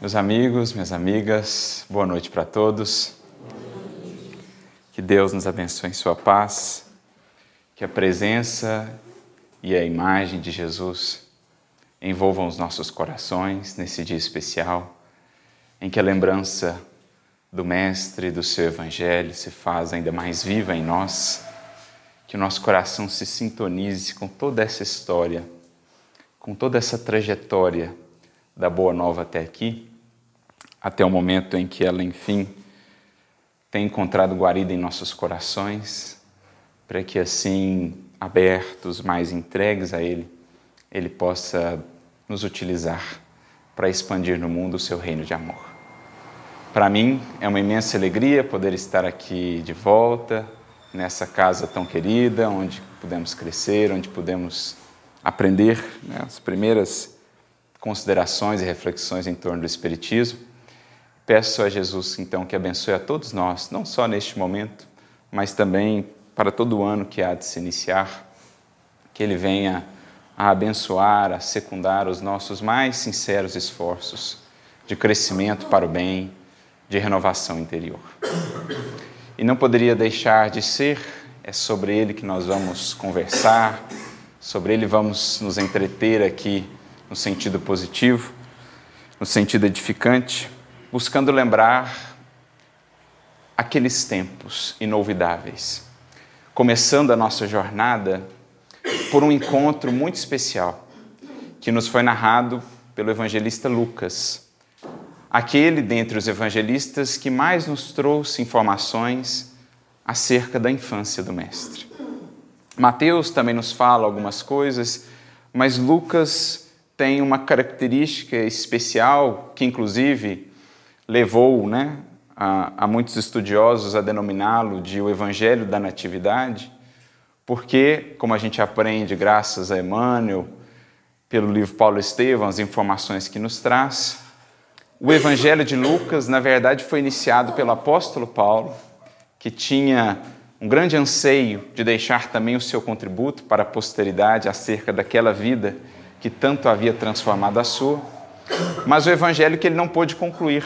Meus amigos, minhas amigas, boa noite para todos. Que Deus nos abençoe em Sua paz, que a presença e a imagem de Jesus envolvam os nossos corações nesse dia especial, em que a lembrança do Mestre e do seu Evangelho se faz ainda mais viva em nós, que o nosso coração se sintonize com toda essa história, com toda essa trajetória da Boa Nova até aqui até o momento em que ela, enfim, tem encontrado guarida em nossos corações, para que assim, abertos, mais entregues a Ele, Ele possa nos utilizar para expandir no mundo o seu reino de amor. Para mim é uma imensa alegria poder estar aqui de volta, nessa casa tão querida, onde pudemos crescer, onde pudemos aprender né, as primeiras considerações e reflexões em torno do Espiritismo. Peço a Jesus, então, que abençoe a todos nós, não só neste momento, mas também para todo o ano que há de se iniciar, que Ele venha a abençoar, a secundar os nossos mais sinceros esforços de crescimento para o bem, de renovação interior. E não poderia deixar de ser, é sobre Ele que nós vamos conversar, sobre Ele vamos nos entreter aqui no sentido positivo, no sentido edificante buscando lembrar aqueles tempos inolvidáveis. Começando a nossa jornada por um encontro muito especial que nos foi narrado pelo evangelista Lucas, aquele dentre os evangelistas que mais nos trouxe informações acerca da infância do Mestre. Mateus também nos fala algumas coisas, mas Lucas tem uma característica especial que, inclusive, levou né, a, a muitos estudiosos a denominá-lo de o Evangelho da Natividade, porque, como a gente aprende graças a Emmanuel, pelo livro Paulo Estevão, as informações que nos traz, o Evangelho de Lucas, na verdade, foi iniciado pelo apóstolo Paulo, que tinha um grande anseio de deixar também o seu contributo para a posteridade acerca daquela vida que tanto havia transformado a sua, mas o evangelho que ele não pôde concluir,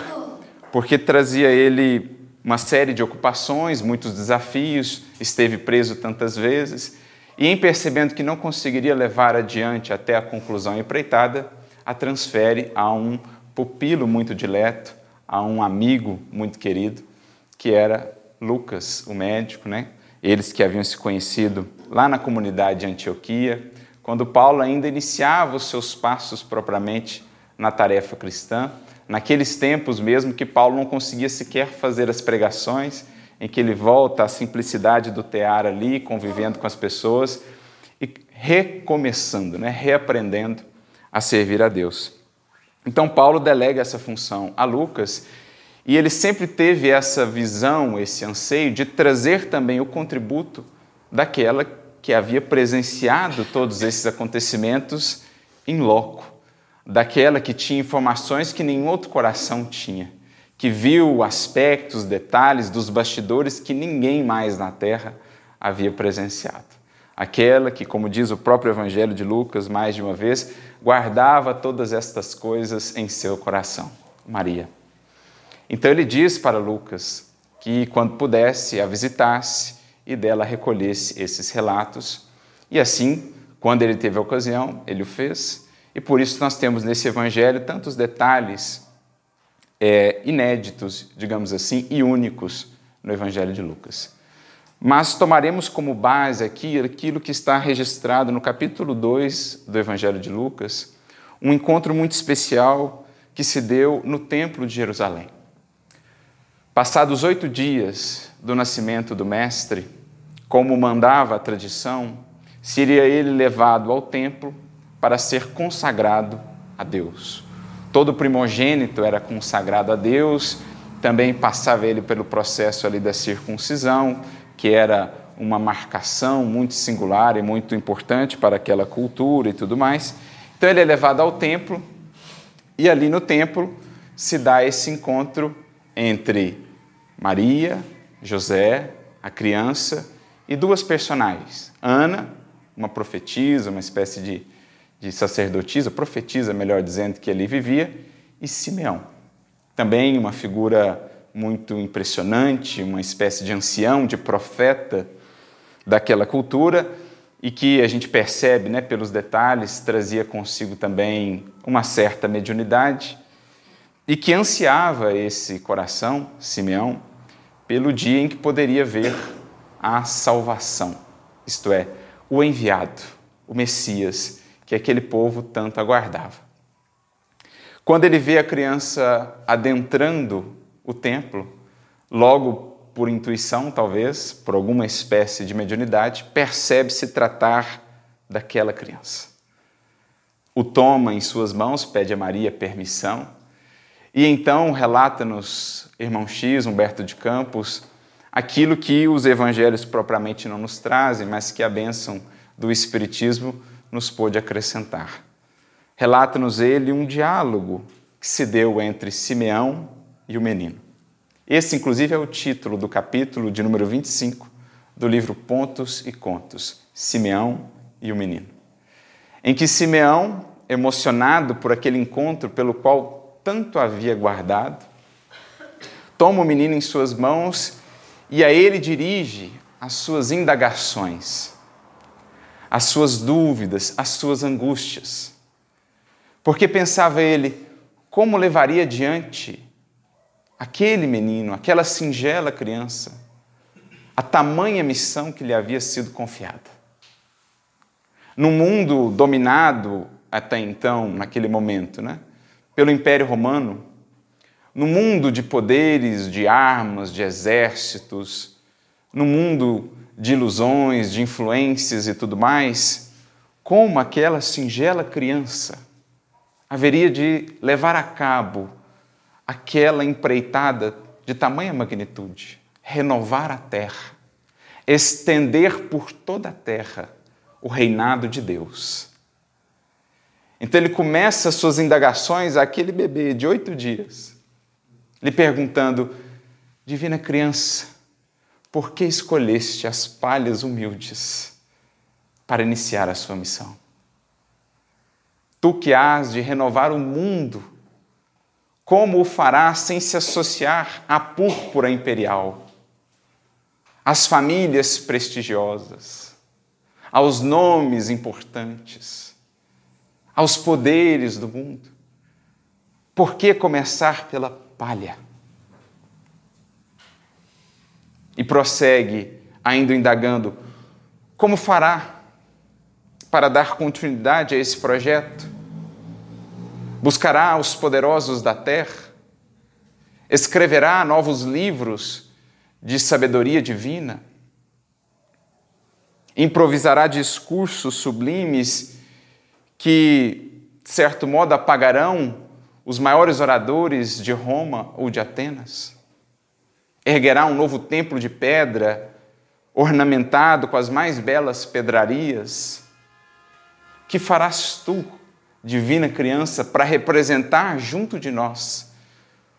porque trazia ele uma série de ocupações, muitos desafios, esteve preso tantas vezes, e em percebendo que não conseguiria levar adiante até a conclusão empreitada, a transfere a um pupilo muito dileto, a um amigo muito querido, que era Lucas, o médico, né? Eles que haviam se conhecido lá na comunidade de Antioquia, quando Paulo ainda iniciava os seus passos propriamente na tarefa cristã, naqueles tempos mesmo que Paulo não conseguia sequer fazer as pregações, em que ele volta à simplicidade do tear ali, convivendo com as pessoas e recomeçando, né, reaprendendo a servir a Deus. Então Paulo delega essa função a Lucas e ele sempre teve essa visão, esse anseio de trazer também o contributo daquela que havia presenciado todos esses acontecimentos em loco daquela que tinha informações que nenhum outro coração tinha, que viu aspectos, detalhes dos bastidores que ninguém mais na terra havia presenciado. Aquela que, como diz o próprio Evangelho de Lucas mais de uma vez, guardava todas estas coisas em seu coração, Maria. Então ele diz para Lucas que, quando pudesse, a visitasse e dela recolhesse esses relatos. E assim, quando ele teve a ocasião, ele o fez e por isso nós temos nesse evangelho tantos detalhes é, inéditos, digamos assim, e únicos no evangelho de Lucas. Mas tomaremos como base aqui aquilo que está registrado no capítulo 2 do evangelho de Lucas, um encontro muito especial que se deu no templo de Jerusalém. Passados oito dias do nascimento do Mestre, como mandava a tradição, seria ele levado ao templo para ser consagrado a Deus. Todo primogênito era consagrado a Deus, também passava ele pelo processo ali da circuncisão, que era uma marcação muito singular e muito importante para aquela cultura e tudo mais. Então ele é levado ao templo e ali no templo se dá esse encontro entre Maria, José, a criança e duas personagens. Ana, uma profetisa, uma espécie de de sacerdotisa, profetiza, melhor dizendo, que ali vivia, e Simeão, Também uma figura muito impressionante, uma espécie de ancião, de profeta daquela cultura, e que a gente percebe, né, pelos detalhes, trazia consigo também uma certa mediunidade, e que ansiava esse coração, Simeão, pelo dia em que poderia ver a salvação, isto é, o enviado, o Messias, que aquele povo tanto aguardava. Quando ele vê a criança adentrando o templo, logo por intuição, talvez, por alguma espécie de mediunidade, percebe-se tratar daquela criança. O toma em suas mãos, pede a Maria permissão, e então relata-nos, irmão X, Humberto de Campos, aquilo que os evangelhos propriamente não nos trazem, mas que a bênção do Espiritismo nos pôde acrescentar. Relata-nos ele um diálogo que se deu entre Simeão e o menino. Esse, inclusive, é o título do capítulo de número 25 do livro Pontos e Contos, Simeão e o Menino. Em que Simeão, emocionado por aquele encontro pelo qual tanto havia guardado, toma o menino em suas mãos e a ele dirige as suas indagações, as suas dúvidas, as suas angústias. Porque pensava ele, como levaria adiante aquele menino, aquela singela criança, a tamanha missão que lhe havia sido confiada. No mundo dominado até então, naquele momento, né, pelo Império Romano, no mundo de poderes, de armas, de exércitos, no mundo de ilusões, de influências e tudo mais, como aquela singela criança haveria de levar a cabo aquela empreitada de tamanha magnitude, renovar a terra, estender por toda a terra o reinado de Deus. Então ele começa suas indagações àquele bebê de oito dias, lhe perguntando: Divina criança, por que escolheste as palhas humildes para iniciar a sua missão? Tu que has de renovar o mundo como o fará sem se associar à púrpura imperial, às famílias prestigiosas, aos nomes importantes, aos poderes do mundo? Por que começar pela palha? E prossegue, ainda indagando: como fará para dar continuidade a esse projeto? buscará os poderosos da terra, escreverá novos livros de sabedoria divina, improvisará discursos sublimes que, de certo modo, apagarão os maiores oradores de Roma ou de Atenas, erguerá um novo templo de pedra ornamentado com as mais belas pedrarias. Que farás tu? divina criança para representar junto de nós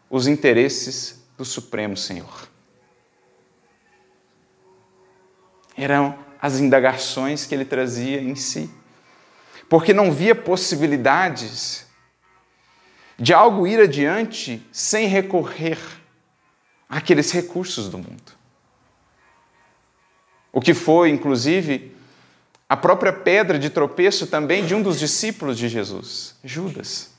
os interesses do Supremo Senhor. Eram as indagações que ele trazia em si, porque não via possibilidades de algo ir adiante sem recorrer àqueles recursos do mundo. O que foi, inclusive, a própria pedra de tropeço também de um dos discípulos de Jesus, Judas.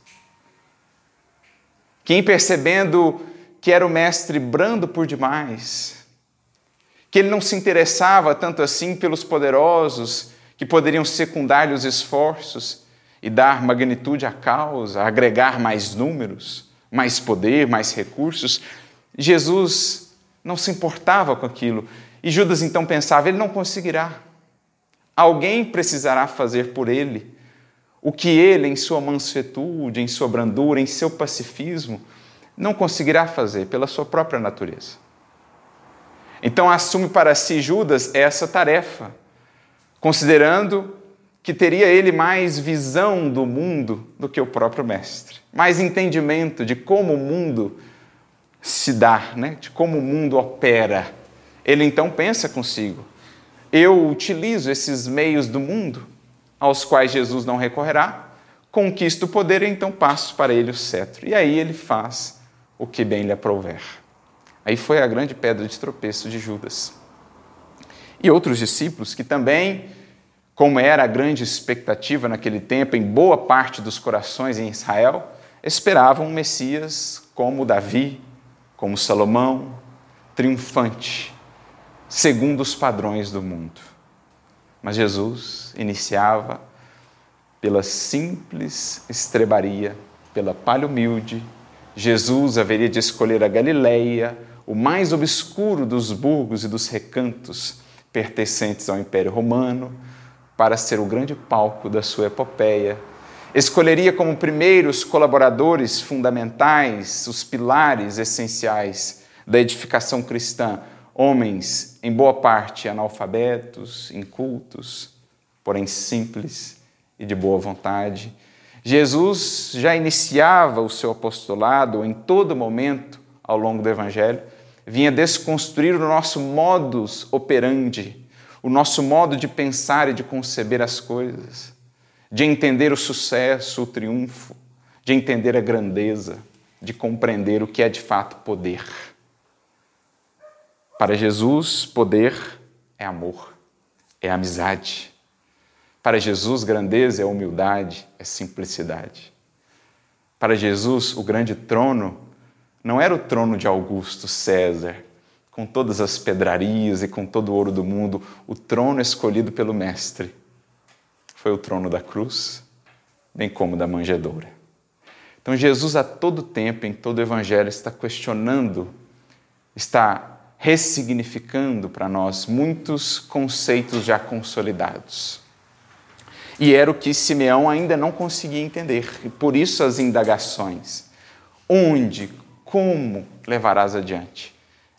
Quem percebendo que era o mestre brando por demais, que ele não se interessava tanto assim pelos poderosos que poderiam secundar-lhe os esforços e dar magnitude à causa, agregar mais números, mais poder, mais recursos, Jesus não se importava com aquilo. E Judas então pensava: ele não conseguirá. Alguém precisará fazer por ele o que ele, em sua mansuetude, em sua brandura, em seu pacifismo, não conseguirá fazer pela sua própria natureza. Então assume para si Judas essa tarefa, considerando que teria ele mais visão do mundo do que o próprio mestre, mais entendimento de como o mundo se dá, né? de como o mundo opera. Ele então pensa consigo: eu utilizo esses meios do mundo aos quais Jesus não recorrerá, conquisto o poder e então passo para ele o cetro. E aí ele faz o que bem lhe aprouver. Aí foi a grande pedra de tropeço de Judas. E outros discípulos que também, como era a grande expectativa naquele tempo em boa parte dos corações em Israel, esperavam um Messias como Davi, como Salomão, triunfante, segundo os padrões do mundo. Mas Jesus iniciava pela simples estrebaria, pela palha humilde. Jesus haveria de escolher a Galileia, o mais obscuro dos burgos e dos recantos pertencentes ao Império Romano, para ser o grande palco da sua epopeia. Escolheria como primeiros colaboradores fundamentais, os pilares essenciais da edificação cristã, homens, em boa parte analfabetos, incultos, porém simples e de boa vontade. Jesus já iniciava o seu apostolado em todo momento ao longo do Evangelho, vinha desconstruir o nosso modus operandi, o nosso modo de pensar e de conceber as coisas, de entender o sucesso, o triunfo, de entender a grandeza, de compreender o que é de fato poder. Para Jesus, poder é amor, é amizade. Para Jesus, grandeza é humildade, é simplicidade. Para Jesus, o grande trono não era o trono de Augusto César, com todas as pedrarias e com todo o ouro do mundo, o trono escolhido pelo Mestre. Foi o trono da cruz, bem como da manjedoura. Então, Jesus, a todo tempo, em todo o Evangelho, está questionando, está ressignificando para nós muitos conceitos já consolidados. E era o que Simeão ainda não conseguia entender, e por isso as indagações. Onde, como levarás adiante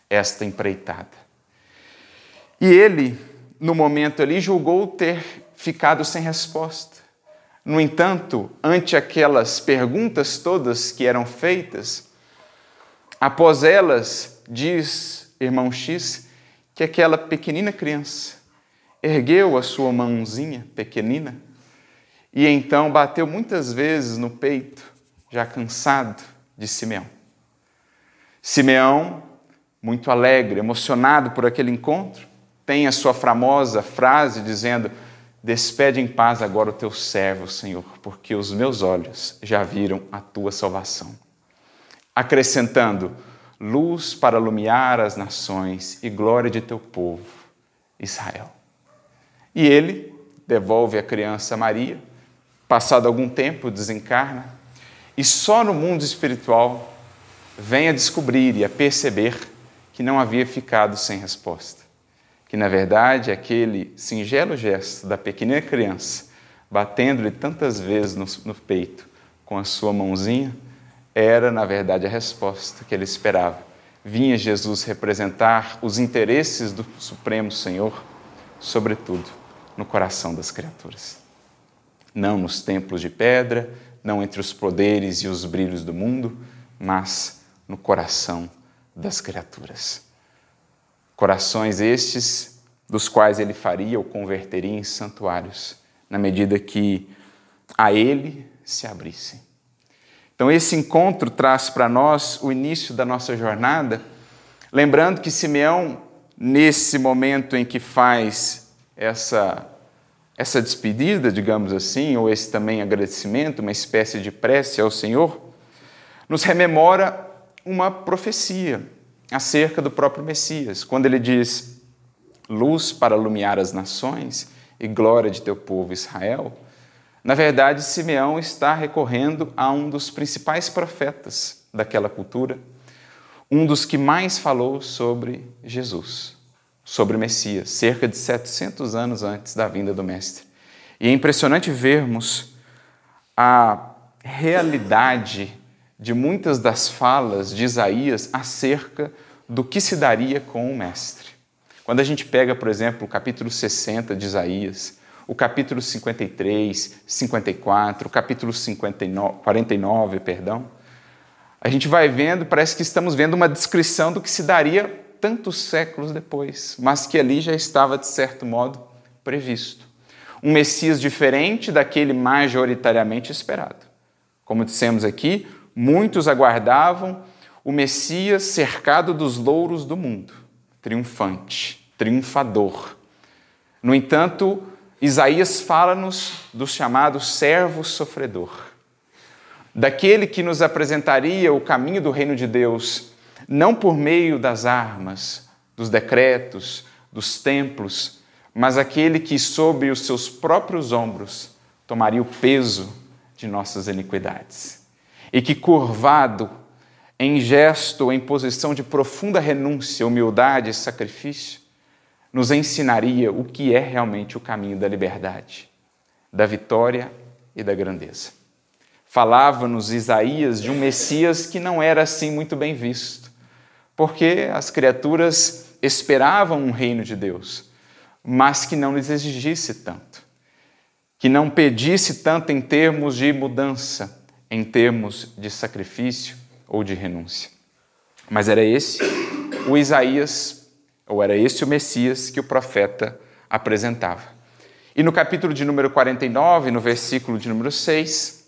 esta empreitada? E ele, no momento ali, julgou ter ficado sem resposta. No entanto, ante aquelas perguntas todas que eram feitas, após elas, diz irmão X, que aquela pequenina criança ergueu a sua mãozinha pequenina e então bateu muitas vezes no peito, já cansado de Simeão. Simeão, muito alegre, emocionado por aquele encontro, tem a sua famosa frase dizendo: Despede em paz agora o teu servo, Senhor, porque os meus olhos já viram a tua salvação. Acrescentando: luz para iluminar as nações e glória de teu povo, Israel. E ele devolve a criança Maria, passado algum tempo desencarna, e só no mundo espiritual vem a descobrir e a perceber que não havia ficado sem resposta. Que na verdade aquele singelo gesto da pequena criança, batendo-lhe tantas vezes no, no peito com a sua mãozinha, era, na verdade, a resposta que ele esperava. Vinha Jesus representar os interesses do Supremo Senhor, sobretudo no coração das criaturas. Não nos templos de pedra, não entre os poderes e os brilhos do mundo, mas no coração das criaturas. Corações estes dos quais ele faria ou converteria em santuários, na medida que a ele se abrissem. Então, esse encontro traz para nós o início da nossa jornada, lembrando que Simeão, nesse momento em que faz essa, essa despedida, digamos assim, ou esse também agradecimento, uma espécie de prece ao Senhor, nos rememora uma profecia acerca do próprio Messias, quando ele diz: luz para iluminar as nações e glória de teu povo Israel. Na verdade, Simeão está recorrendo a um dos principais profetas daquela cultura, um dos que mais falou sobre Jesus, sobre o Messias, cerca de 700 anos antes da vinda do Mestre. E é impressionante vermos a realidade de muitas das falas de Isaías acerca do que se daria com o Mestre. Quando a gente pega, por exemplo, o capítulo 60 de Isaías, o capítulo 53, 54, o capítulo 59, 49, perdão, a gente vai vendo, parece que estamos vendo uma descrição do que se daria tantos séculos depois, mas que ali já estava, de certo modo, previsto. Um Messias diferente daquele majoritariamente esperado. Como dissemos aqui, muitos aguardavam o Messias cercado dos louros do mundo, triunfante, triunfador. No entanto, Isaías fala-nos do chamado servo sofredor, daquele que nos apresentaria o caminho do reino de Deus, não por meio das armas, dos decretos, dos templos, mas aquele que, sob os seus próprios ombros, tomaria o peso de nossas iniquidades. E que, curvado, em gesto, em posição de profunda renúncia, humildade e sacrifício, nos ensinaria o que é realmente o caminho da liberdade, da vitória e da grandeza. Falava-nos Isaías de um Messias que não era assim muito bem visto, porque as criaturas esperavam um reino de Deus, mas que não lhes exigisse tanto, que não pedisse tanto em termos de mudança, em termos de sacrifício ou de renúncia. Mas era esse o Isaías, ou era esse o Messias que o profeta apresentava. E no capítulo de número 49, no versículo de número 6,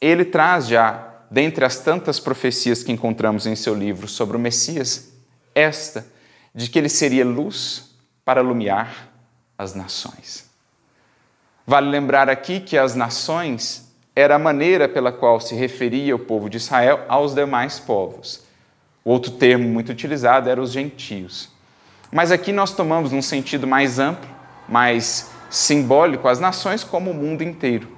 ele traz já, dentre as tantas profecias que encontramos em seu livro sobre o Messias, esta de que ele seria luz para iluminar as nações. Vale lembrar aqui que as nações era a maneira pela qual se referia o povo de Israel aos demais povos. O outro termo muito utilizado era os gentios. Mas aqui nós tomamos num sentido mais amplo, mais simbólico, as nações como o mundo inteiro.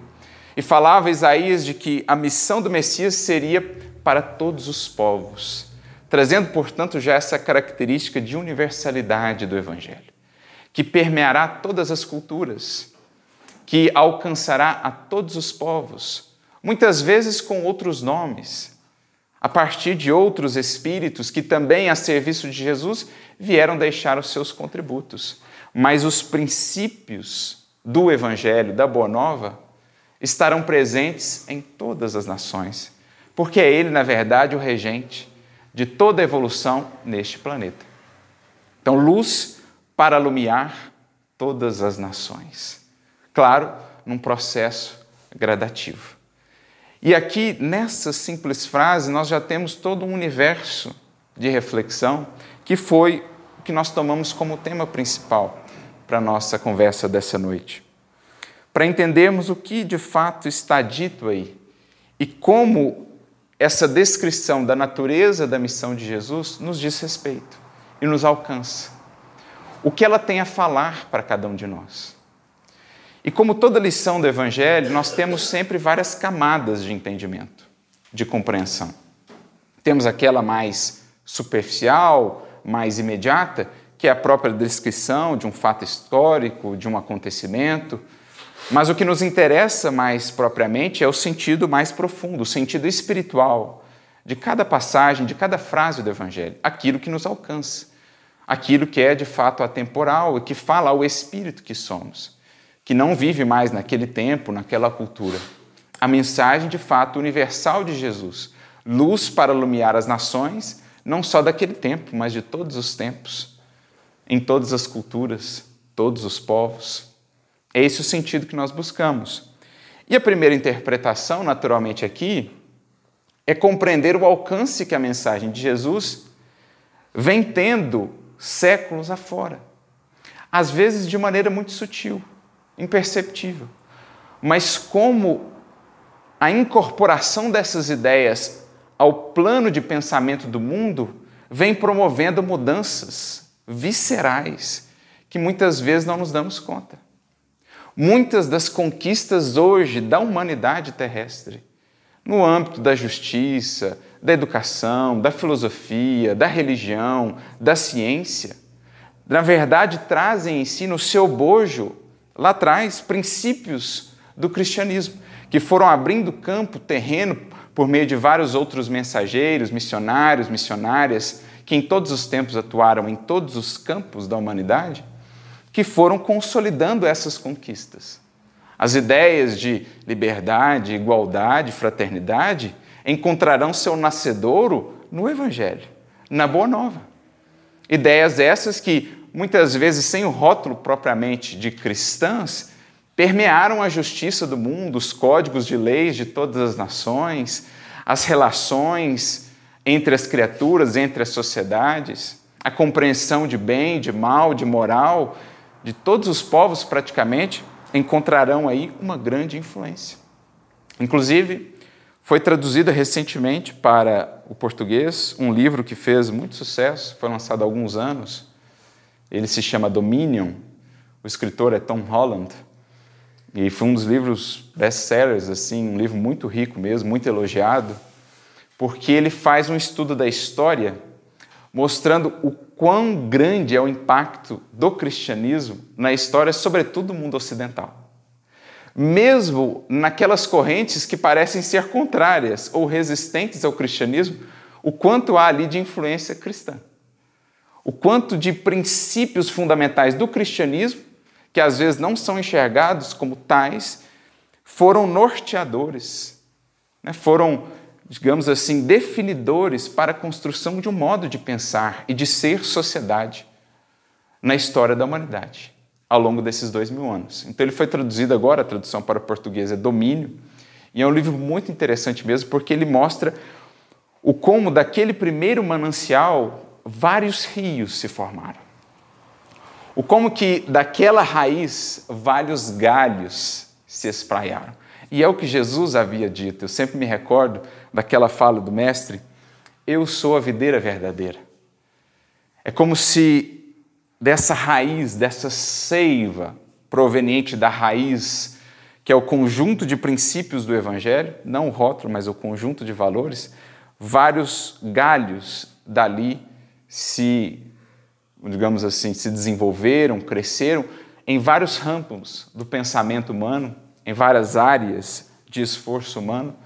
E falava Isaías de que a missão do Messias seria para todos os povos, trazendo, portanto, já essa característica de universalidade do Evangelho, que permeará todas as culturas, que alcançará a todos os povos, muitas vezes com outros nomes, a partir de outros espíritos que também, a serviço de Jesus, vieram deixar os seus contributos. Mas os princípios do Evangelho, da Boa Nova, estarão presentes em todas as nações, porque é Ele, na verdade, o regente de toda a evolução neste planeta. Então, luz para alumiar todas as nações claro, num processo gradativo. E aqui, nessa simples frase, nós já temos todo um universo de reflexão que foi o que nós tomamos como tema principal para a nossa conversa dessa noite. Para entendermos o que de fato está dito aí e como essa descrição da natureza da missão de Jesus nos diz respeito e nos alcança. O que ela tem a falar para cada um de nós. E como toda lição do Evangelho, nós temos sempre várias camadas de entendimento, de compreensão. Temos aquela mais superficial, mais imediata, que é a própria descrição de um fato histórico, de um acontecimento. Mas o que nos interessa mais propriamente é o sentido mais profundo, o sentido espiritual de cada passagem, de cada frase do Evangelho, aquilo que nos alcança, aquilo que é de fato atemporal e que fala ao espírito que somos que não vive mais naquele tempo, naquela cultura. A mensagem de fato universal de Jesus, luz para iluminar as nações, não só daquele tempo, mas de todos os tempos, em todas as culturas, todos os povos. É esse o sentido que nós buscamos. E a primeira interpretação, naturalmente, aqui, é compreender o alcance que a mensagem de Jesus vem tendo séculos afora. Às vezes de maneira muito sutil imperceptível. Mas como a incorporação dessas ideias ao plano de pensamento do mundo vem promovendo mudanças viscerais que muitas vezes não nos damos conta. Muitas das conquistas hoje da humanidade terrestre, no âmbito da justiça, da educação, da filosofia, da religião, da ciência, na verdade trazem em si no seu bojo lá atrás princípios do cristianismo, que foram abrindo campo, terreno, por meio de vários outros mensageiros, missionários, missionárias, que em todos os tempos atuaram em todos os campos da humanidade, que foram consolidando essas conquistas. As ideias de liberdade, igualdade, fraternidade encontrarão seu nascedouro no Evangelho, na Boa Nova. Ideias essas que muitas vezes sem o rótulo propriamente de cristãs, permearam a justiça do mundo, os códigos de leis de todas as nações, as relações entre as criaturas, entre as sociedades, a compreensão de bem, de mal, de moral, de todos os povos praticamente, encontrarão aí uma grande influência. Inclusive, foi traduzida recentemente para o português um livro que fez muito sucesso, foi lançado há alguns anos. Ele se chama Dominion. O escritor é Tom Holland. E foi um dos livros best-sellers, assim, um livro muito rico mesmo, muito elogiado, porque ele faz um estudo da história mostrando o quão grande é o impacto do cristianismo na história, sobretudo do mundo ocidental. Mesmo naquelas correntes que parecem ser contrárias ou resistentes ao cristianismo, o quanto há ali de influência cristã. O quanto de princípios fundamentais do cristianismo, que às vezes não são enxergados como tais, foram norteadores, né? foram digamos assim, definidores para a construção de um modo de pensar e de ser sociedade na história da humanidade ao longo desses dois mil anos. Então ele foi traduzido agora, a tradução para o português é Domínio, e é um livro muito interessante mesmo, porque ele mostra o como daquele primeiro manancial vários rios se formaram. O como que daquela raiz vários galhos se espraiaram. E é o que Jesus havia dito. Eu sempre me recordo daquela fala do Mestre: Eu sou a videira verdadeira. É como se dessa raiz, dessa seiva proveniente da raiz, que é o conjunto de princípios do Evangelho, não o rótulo, mas o conjunto de valores, vários galhos dali se, digamos assim, se desenvolveram, cresceram em vários ramos do pensamento humano, em várias áreas de esforço humano,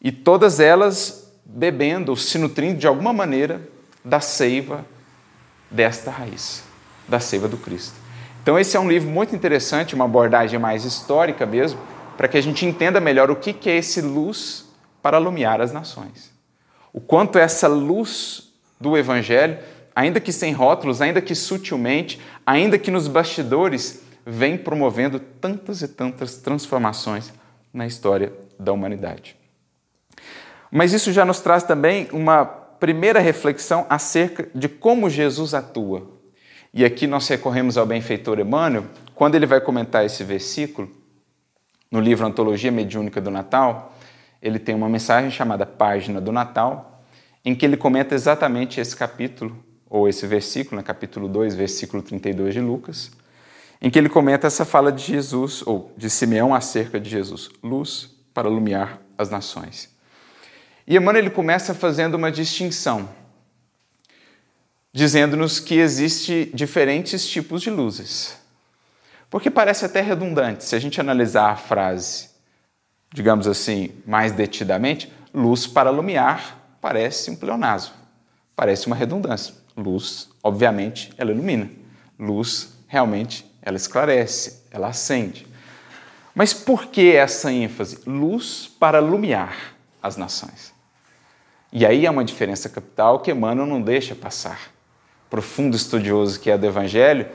e todas elas bebendo ou se nutrindo de alguma maneira da seiva desta raiz, da seiva do Cristo. Então, esse é um livro muito interessante, uma abordagem mais histórica mesmo, para que a gente entenda melhor o que é esse luz para iluminar as nações. O quanto essa luz do Evangelho, ainda que sem rótulos, ainda que sutilmente, ainda que nos bastidores, vem promovendo tantas e tantas transformações na história da humanidade. Mas isso já nos traz também uma primeira reflexão acerca de como Jesus atua. E aqui nós recorremos ao benfeitor Emmanuel, quando ele vai comentar esse versículo, no livro Antologia Mediúnica do Natal, ele tem uma mensagem chamada Página do Natal, em que ele comenta exatamente esse capítulo, ou esse versículo, no capítulo 2, versículo 32 de Lucas, em que ele comenta essa fala de Jesus, ou de Simeão acerca de Jesus, luz para iluminar as nações. E Emmanuel ele começa fazendo uma distinção, dizendo-nos que existe diferentes tipos de luzes. Porque parece até redundante, se a gente analisar a frase, digamos assim, mais detidamente, luz para iluminar parece um pleonasmo, parece uma redundância. Luz, obviamente, ela ilumina. Luz, realmente, ela esclarece, ela acende. Mas por que essa ênfase? Luz para iluminar as nações. E aí é uma diferença capital que Emmanuel não deixa passar. Profundo estudioso que é do Evangelho,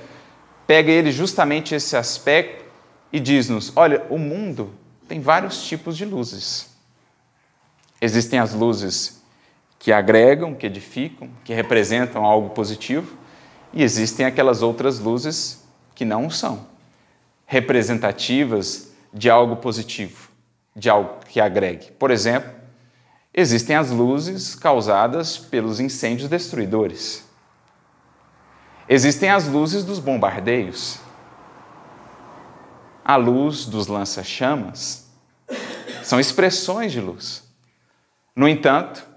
pega ele justamente esse aspecto e diz-nos: olha, o mundo tem vários tipos de luzes. Existem as luzes que agregam, que edificam, que representam algo positivo, e existem aquelas outras luzes que não são representativas de algo positivo, de algo que agregue. Por exemplo, existem as luzes causadas pelos incêndios destruidores. Existem as luzes dos bombardeios. A luz dos lança-chamas são expressões de luz. No entanto,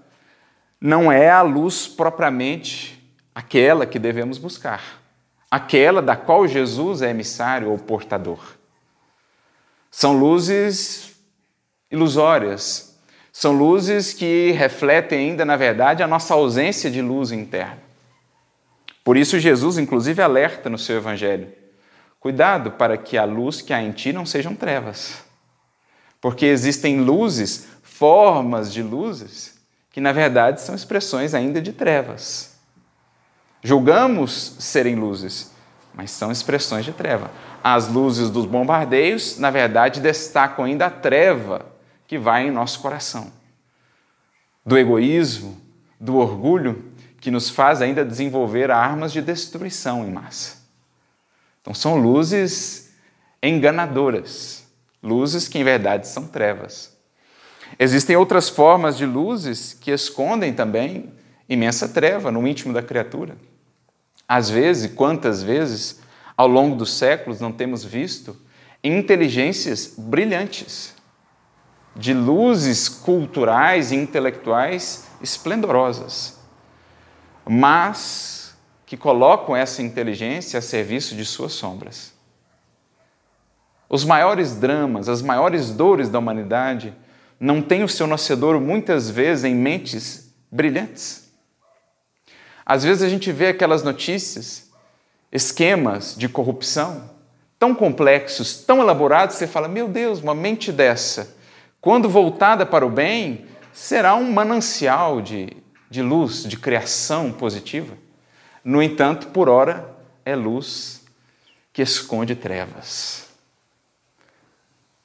não é a luz propriamente aquela que devemos buscar aquela da qual Jesus é emissário ou portador. São luzes ilusórias, são luzes que refletem ainda, na verdade, a nossa ausência de luz interna. Por isso, Jesus, inclusive, alerta no seu Evangelho: cuidado para que a luz que há em ti não sejam trevas. Porque existem luzes, formas de luzes, que na verdade são expressões ainda de trevas. Julgamos serem luzes, mas são expressões de treva. As luzes dos bombardeios, na verdade, destacam ainda a treva que vai em nosso coração. Do egoísmo, do orgulho que nos faz ainda desenvolver armas de destruição em massa. Então são luzes enganadoras, luzes que em verdade são trevas. Existem outras formas de luzes que escondem também imensa treva no íntimo da criatura. Às vezes, quantas vezes, ao longo dos séculos, não temos visto inteligências brilhantes, de luzes culturais e intelectuais esplendorosas, mas que colocam essa inteligência a serviço de suas sombras. Os maiores dramas, as maiores dores da humanidade não têm o seu nascedor muitas vezes em mentes brilhantes. Às vezes a gente vê aquelas notícias, esquemas de corrupção tão complexos, tão elaborados, você fala: meu Deus, uma mente dessa, quando voltada para o bem, será um manancial de, de luz, de criação positiva. No entanto, por ora, é luz que esconde trevas.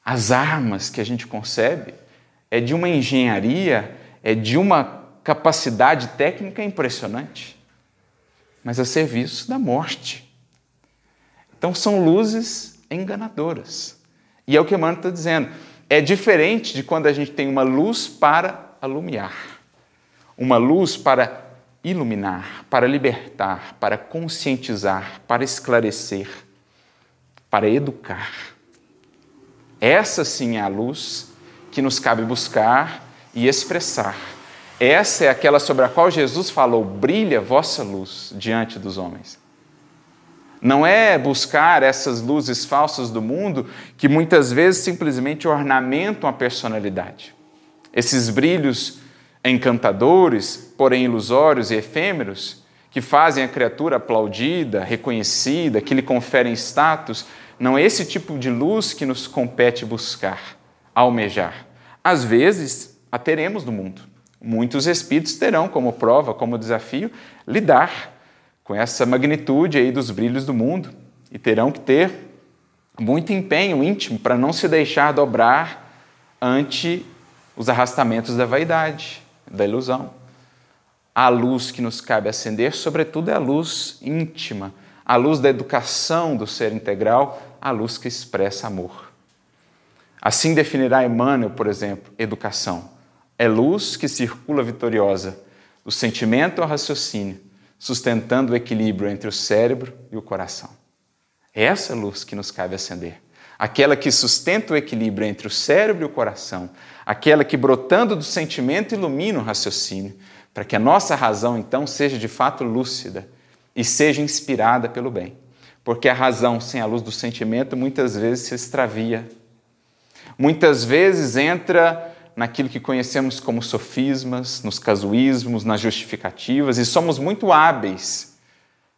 As armas que a gente concebe é de uma engenharia, é de uma capacidade técnica impressionante, mas a serviço da morte. Então são luzes enganadoras. E é o que Emmanuel está dizendo. É diferente de quando a gente tem uma luz para alumiar, uma luz para iluminar, para libertar, para conscientizar, para esclarecer, para educar. Essa sim é a luz que nos cabe buscar e expressar. Essa é aquela sobre a qual Jesus falou: brilha vossa luz diante dos homens. Não é buscar essas luzes falsas do mundo que muitas vezes simplesmente ornamentam a personalidade. Esses brilhos encantadores, porém ilusórios e efêmeros, que fazem a criatura aplaudida, reconhecida, que lhe conferem status, não é esse tipo de luz que nos compete buscar, almejar. Às vezes, a teremos no mundo. Muitos espíritos terão como prova, como desafio, lidar com essa magnitude aí dos brilhos do mundo e terão que ter muito empenho íntimo para não se deixar dobrar ante os arrastamentos da vaidade, da ilusão. A luz que nos cabe acender, sobretudo, é a luz íntima, a luz da educação do ser integral, a luz que expressa amor. Assim definirá Emmanuel, por exemplo, educação. É luz que circula vitoriosa do sentimento ao raciocínio, sustentando o equilíbrio entre o cérebro e o coração. É essa luz que nos cabe acender. Aquela que sustenta o equilíbrio entre o cérebro e o coração, aquela que, brotando do sentimento, ilumina o raciocínio, para que a nossa razão, então, seja de fato lúcida e seja inspirada pelo bem. Porque a razão sem a luz do sentimento muitas vezes se extravia. Muitas vezes entra naquilo que conhecemos como sofismas, nos casuísmos, nas justificativas, e somos muito hábeis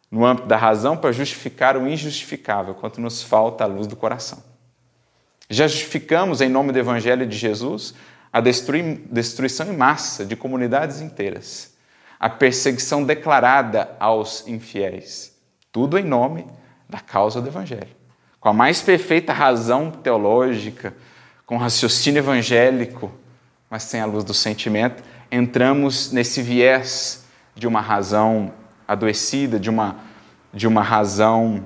no âmbito da razão para justificar o injustificável, quanto nos falta a luz do coração. Já justificamos, em nome do Evangelho de Jesus, a destruição em massa de comunidades inteiras, a perseguição declarada aos infiéis, tudo em nome da causa do Evangelho. Com a mais perfeita razão teológica, com raciocínio evangélico, mas sem a luz do sentimento, entramos nesse viés de uma razão adoecida, de uma, de uma razão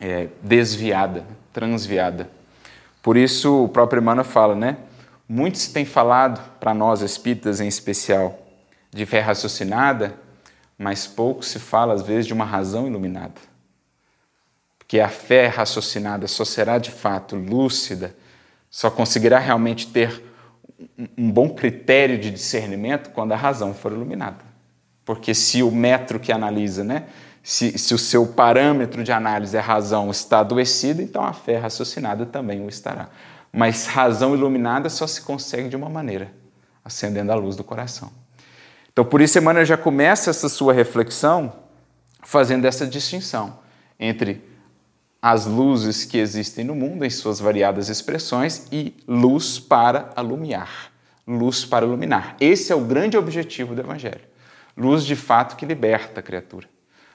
é, desviada, transviada. Por isso o próprio Emmanuel fala, né? Muito se tem falado, para nós espíritas em especial, de fé raciocinada, mas pouco se fala, às vezes, de uma razão iluminada. Porque a fé raciocinada só será de fato lúcida, só conseguirá realmente ter um bom critério de discernimento quando a razão for iluminada. Porque se o metro que analisa, né, se, se o seu parâmetro de análise é razão está adoecido, então a fé raciocinada também o estará. Mas razão iluminada só se consegue de uma maneira, acendendo a luz do coração. Então, por isso, Emmanuel já começa essa sua reflexão fazendo essa distinção entre as luzes que existem no mundo em suas variadas expressões e luz para alumiar, luz para iluminar. Esse é o grande objetivo do Evangelho. Luz de fato que liberta a criatura,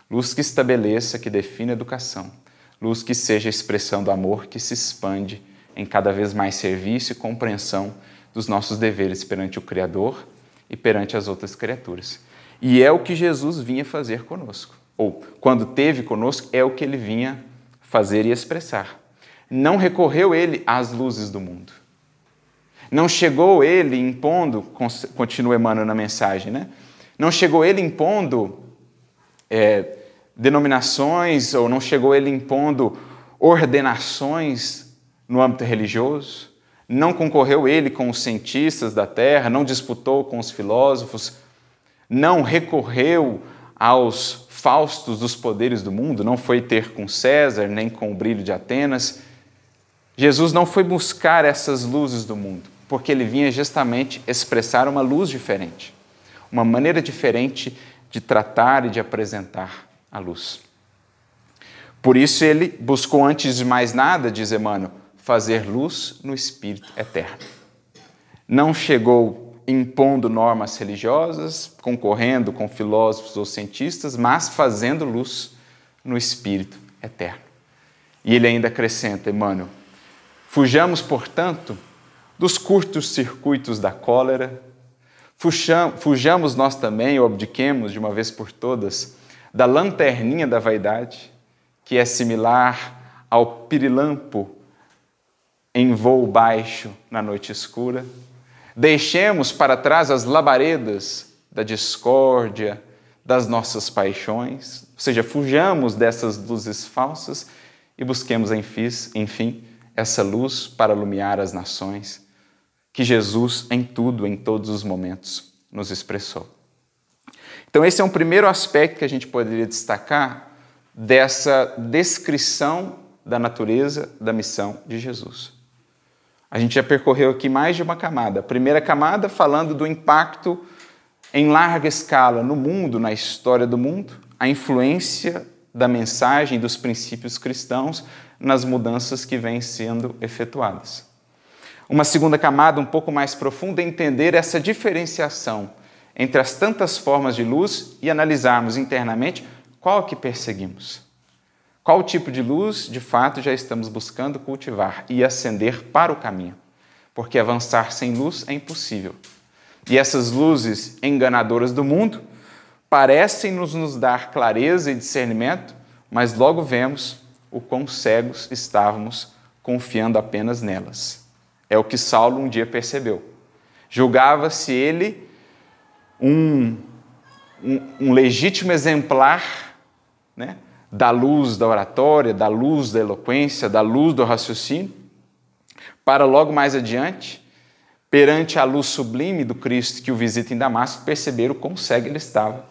luz que estabeleça, que define a educação, luz que seja a expressão do amor que se expande em cada vez mais serviço e compreensão dos nossos deveres perante o Criador e perante as outras criaturas. E é o que Jesus vinha fazer conosco. Ou, quando teve conosco, é o que ele vinha fazer e expressar. Não recorreu ele às luzes do mundo. Não chegou ele impondo, continua Emmanuel na mensagem, né? Não chegou ele impondo é, denominações, ou não chegou ele impondo ordenações no âmbito religioso. Não concorreu ele com os cientistas da terra, não disputou com os filósofos, não recorreu aos faustos dos poderes do mundo, não foi ter com César, nem com o brilho de Atenas. Jesus não foi buscar essas luzes do mundo, porque ele vinha justamente expressar uma luz diferente, uma maneira diferente de tratar e de apresentar a luz. Por isso ele buscou, antes de mais nada, diz Emmanuel, fazer luz no Espírito eterno. Não chegou impondo normas religiosas, concorrendo com filósofos ou cientistas, mas fazendo luz no Espírito eterno. E ele ainda acrescenta, Emmanuel, fujamos, portanto, dos curtos circuitos da cólera, fujamos nós também, ou abdiquemos de uma vez por todas, da lanterninha da vaidade, que é similar ao pirilampo em voo baixo na noite escura. Deixemos para trás as labaredas da discórdia, das nossas paixões, ou seja, fujamos dessas luzes falsas e busquemos, enfim, essa luz para iluminar as nações, que Jesus, em tudo, em todos os momentos, nos expressou. Então, esse é um primeiro aspecto que a gente poderia destacar dessa descrição da natureza da missão de Jesus. A gente já percorreu aqui mais de uma camada. A primeira camada falando do impacto em larga escala no mundo, na história do mundo, a influência da mensagem dos princípios cristãos nas mudanças que vêm sendo efetuadas. Uma segunda camada, um pouco mais profunda, é entender essa diferenciação entre as tantas formas de luz e analisarmos internamente qual que perseguimos. Qual tipo de luz, de fato, já estamos buscando cultivar e acender para o caminho? Porque avançar sem luz é impossível. E essas luzes enganadoras do mundo parecem nos, nos dar clareza e discernimento, mas logo vemos o quão cegos estávamos confiando apenas nelas. É o que Saulo um dia percebeu. Julgava-se ele um, um, um legítimo exemplar né, da luz da oratória, da luz da eloquência, da luz do raciocínio, para logo mais adiante, perante a luz sublime do Cristo que o visita em Damasco, perceber o quão cego ele estava,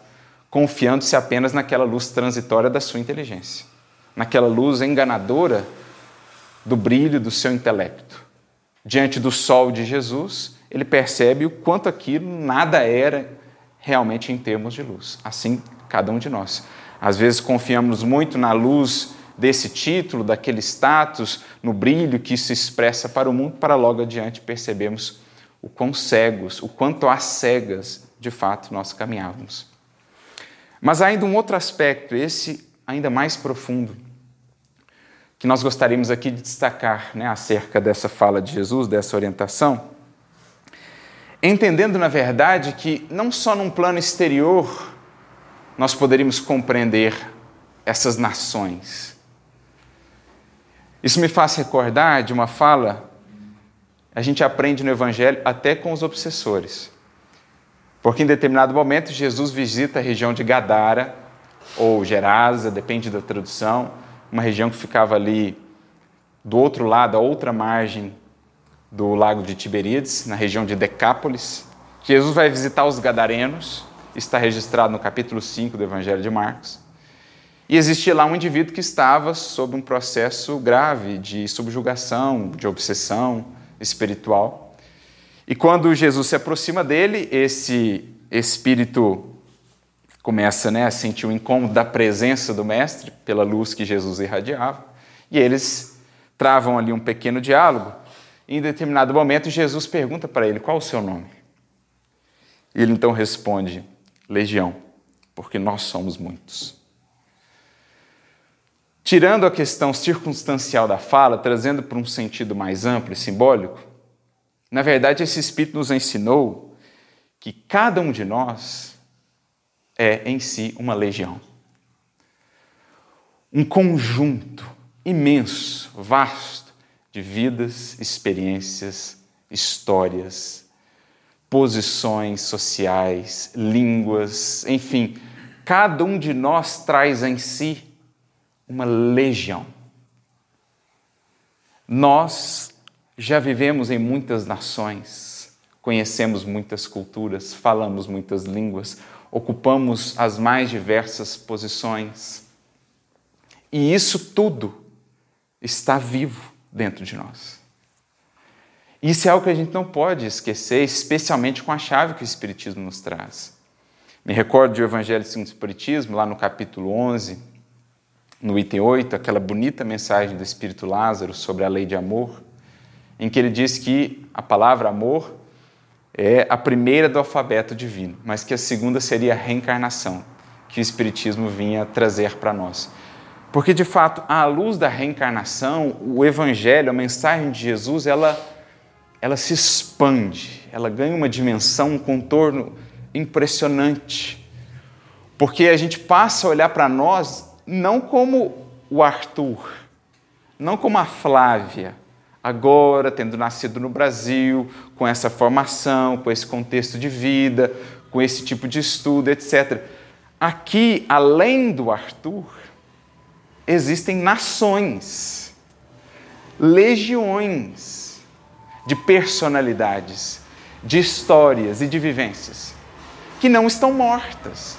confiando-se apenas naquela luz transitória da sua inteligência, naquela luz enganadora do brilho do seu intelecto. Diante do sol de Jesus, ele percebe o quanto aquilo nada era realmente em termos de luz. Assim, cada um de nós. Às vezes confiamos muito na luz desse título, daquele status, no brilho que isso expressa para o mundo, para logo adiante percebermos o quão cegos, o quanto às cegas, de fato, nós caminhávamos. Mas há ainda um outro aspecto, esse ainda mais profundo, que nós gostaríamos aqui de destacar né, acerca dessa fala de Jesus, dessa orientação, entendendo, na verdade, que não só num plano exterior nós poderíamos compreender essas nações. Isso me faz recordar de uma fala, a gente aprende no Evangelho até com os obsessores. Porque em determinado momento Jesus visita a região de Gadara, ou Gerasa, depende da tradução, uma região que ficava ali do outro lado, a outra margem do lago de Tiberíades, na região de Decápolis. Jesus vai visitar os gadarenos está registrado no capítulo 5 do Evangelho de Marcos. E existia lá um indivíduo que estava sob um processo grave de subjugação, de obsessão espiritual. E quando Jesus se aproxima dele, esse espírito começa né, a sentir o incômodo da presença do Mestre pela luz que Jesus irradiava. E eles travam ali um pequeno diálogo. E em determinado momento, Jesus pergunta para ele: Qual o seu nome? E ele então responde: legião, porque nós somos muitos. Tirando a questão circunstancial da fala, trazendo para um sentido mais amplo e simbólico, na verdade esse Espírito nos ensinou que cada um de nós é em si uma legião. Um conjunto imenso, vasto de vidas, experiências, histórias, posições sociais, línguas, enfim, cada um de nós traz em si uma legião. Nós já vivemos em muitas nações, conhecemos muitas culturas, falamos muitas línguas, ocupamos as mais diversas posições. E isso tudo está vivo dentro de nós. Isso é algo que a gente não pode esquecer, especialmente com a chave que o Espiritismo nos traz. Me recordo do Evangelho segundo o Espiritismo, lá no capítulo 11, no item 8, aquela bonita mensagem do Espírito Lázaro sobre a lei de amor, em que ele diz que a palavra amor é a primeira do alfabeto divino, mas que a segunda seria a reencarnação, que o Espiritismo vinha trazer para nós. Porque, de fato, à luz da reencarnação, o Evangelho, a mensagem de Jesus, ela, ela se expande, ela ganha uma dimensão, um contorno impressionante. Porque a gente passa a olhar para nós não como o Arthur, não como a Flávia, agora tendo nascido no Brasil, com essa formação, com esse contexto de vida, com esse tipo de estudo, etc. Aqui, além do Arthur, existem nações, legiões de personalidades, de histórias e de vivências que não estão mortas,